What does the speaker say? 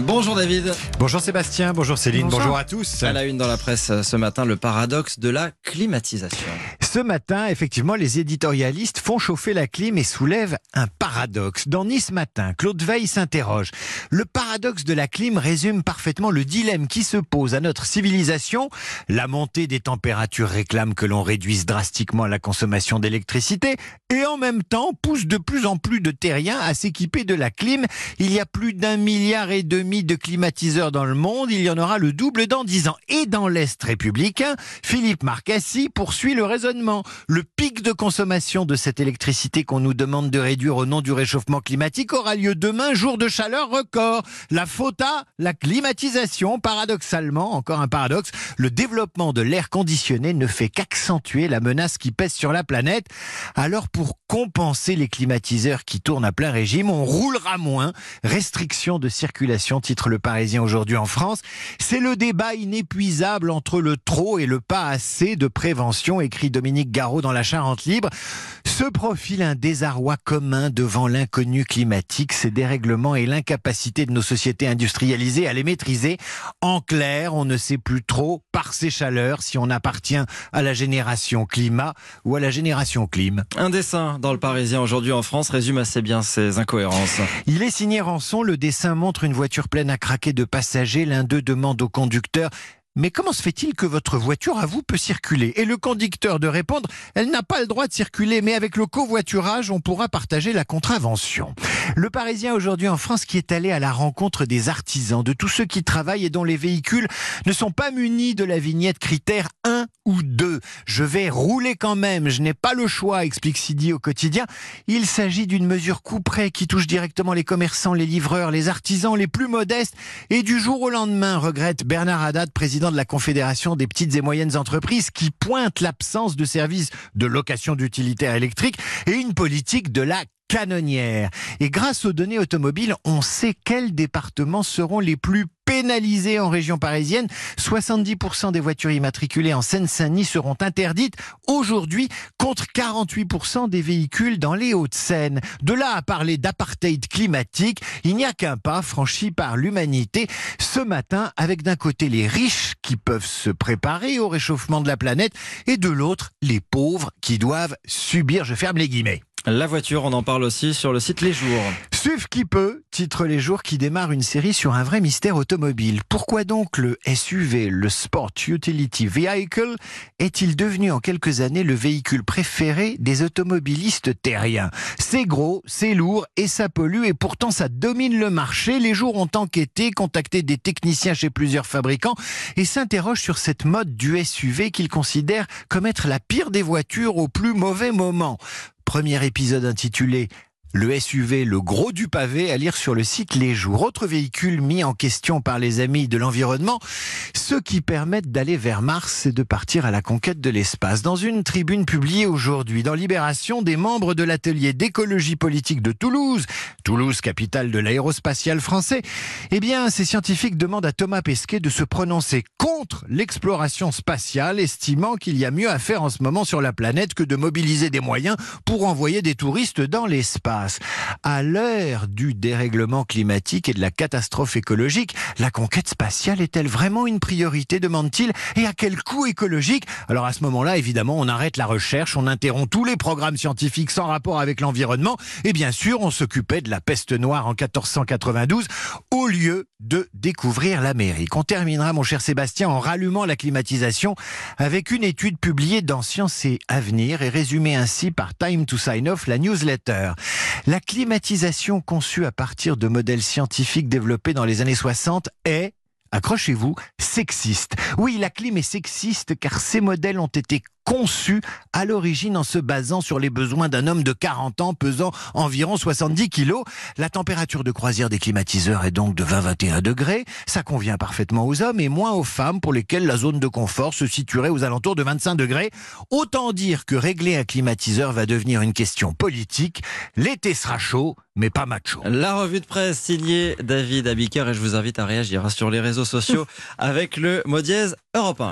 Bonjour David. Bonjour Sébastien, bonjour Céline, bonjour, bonjour à tous. À la une dans la presse ce matin, le paradoxe de la climatisation. Ce matin, effectivement, les éditorialistes font chauffer la clim et soulèvent un paradoxe. Dans Nice Matin, Claude Veil s'interroge. Le paradoxe de la clim résume parfaitement le dilemme qui se pose à notre civilisation. La montée des températures réclame que l'on réduise drastiquement la consommation d'électricité et en même temps pousse de plus en plus de terriens à s'équiper de la clim. Il y a plus d'un milliard et demi de climatiseurs dans le monde. Il y en aura le double dans dix ans. Et dans l'Est républicain, Philippe Marcassi poursuit le raisonnement le pic de consommation de cette électricité qu'on nous demande de réduire au nom du réchauffement climatique aura lieu demain, jour de chaleur record. La faute à la climatisation. Paradoxalement, encore un paradoxe, le développement de l'air conditionné ne fait qu'accentuer la menace qui pèse sur la planète. Alors pour compenser les climatiseurs qui tournent à plein régime, on roulera moins. Restriction de circulation, titre le Parisien aujourd'hui en France. C'est le débat inépuisable entre le trop et le pas assez de prévention, écrit Dominique Dominique Garot dans la Charente libre. Se profile un désarroi commun devant l'inconnu climatique, ces dérèglements et l'incapacité de nos sociétés industrialisées à les maîtriser. En clair, on ne sait plus trop, par ces chaleurs, si on appartient à la génération climat ou à la génération clim. Un dessin dans le Parisien aujourd'hui en France résume assez bien ces incohérences. Il est signé Rançon. Le dessin montre une voiture pleine à craquer de passagers. L'un d'eux demande au conducteur mais comment se fait-il que votre voiture à vous peut circuler? Et le conducteur de répondre, elle n'a pas le droit de circuler, mais avec le covoiturage, on pourra partager la contravention. Le Parisien aujourd'hui en France qui est allé à la rencontre des artisans, de tous ceux qui travaillent et dont les véhicules ne sont pas munis de la vignette critère 1 ou 2. Je vais rouler quand même, je n'ai pas le choix, explique Sidi au quotidien. Il s'agit d'une mesure couperet qui touche directement les commerçants, les livreurs, les artisans les plus modestes et du jour au lendemain, regrette Bernard Haddad, président de la Confédération des petites et moyennes entreprises qui pointe l'absence de services de location d'utilitaires électriques et une politique de la canonnière. Et grâce aux données automobiles, on sait quels départements seront les plus pénalisés en région parisienne. 70% des voitures immatriculées en Seine-Saint-Denis seront interdites aujourd'hui contre 48% des véhicules dans les Hauts-de-Seine. De là à parler d'apartheid climatique, il n'y a qu'un pas franchi par l'humanité ce matin avec d'un côté les riches qui peuvent se préparer au réchauffement de la planète et de l'autre les pauvres qui doivent subir, je ferme les guillemets. La voiture, on en parle aussi sur le site Les Jours. Suif qui peut, titre Les Jours qui démarre une série sur un vrai mystère automobile. Pourquoi donc le SUV, le Sport Utility Vehicle, est-il devenu en quelques années le véhicule préféré des automobilistes terriens? C'est gros, c'est lourd et ça pollue et pourtant ça domine le marché. Les Jours ont enquêté, contacté des techniciens chez plusieurs fabricants et s'interrogent sur cette mode du SUV qu'ils considèrent comme être la pire des voitures au plus mauvais moment. Premier épisode intitulé le SUV, le gros du pavé, à lire sur le site Les Jours. Autre véhicule mis en question par les amis de l'environnement, ceux qui permettent d'aller vers Mars et de partir à la conquête de l'espace. Dans une tribune publiée aujourd'hui dans Libération, des membres de l'atelier d'écologie politique de Toulouse, Toulouse, capitale de l'aérospatial français, eh bien, ces scientifiques demandent à Thomas Pesquet de se prononcer contre l'exploration spatiale, estimant qu'il y a mieux à faire en ce moment sur la planète que de mobiliser des moyens pour envoyer des touristes dans l'espace. À l'heure du dérèglement climatique et de la catastrophe écologique, la conquête spatiale est-elle vraiment une priorité demande-t-il Et à quel coût écologique? Alors à ce moment-là, évidemment, on arrête la recherche, on interrompt tous les programmes scientifiques sans rapport avec l'environnement et bien sûr, on s'occupait de la peste noire en 1492 au lieu de découvrir l'Amérique. On terminera, mon cher Sébastien, en rallumant la climatisation avec une étude publiée dans Science et Avenir et résumée ainsi par Time to Sign Off, la newsletter. La climatisation conçue à partir de modèles scientifiques développés dans les années 60 est accrochez-vous, sexiste. Oui, la clim est sexiste car ces modèles ont été conçu à l'origine en se basant sur les besoins d'un homme de 40 ans pesant environ 70 kilos. La température de croisière des climatiseurs est donc de 20-21 degrés. Ça convient parfaitement aux hommes et moins aux femmes pour lesquelles la zone de confort se situerait aux alentours de 25 degrés. Autant dire que régler un climatiseur va devenir une question politique. L'été sera chaud, mais pas macho. La revue de presse signée David Abiker et je vous invite à réagir sur les réseaux sociaux avec le mot dièse européen.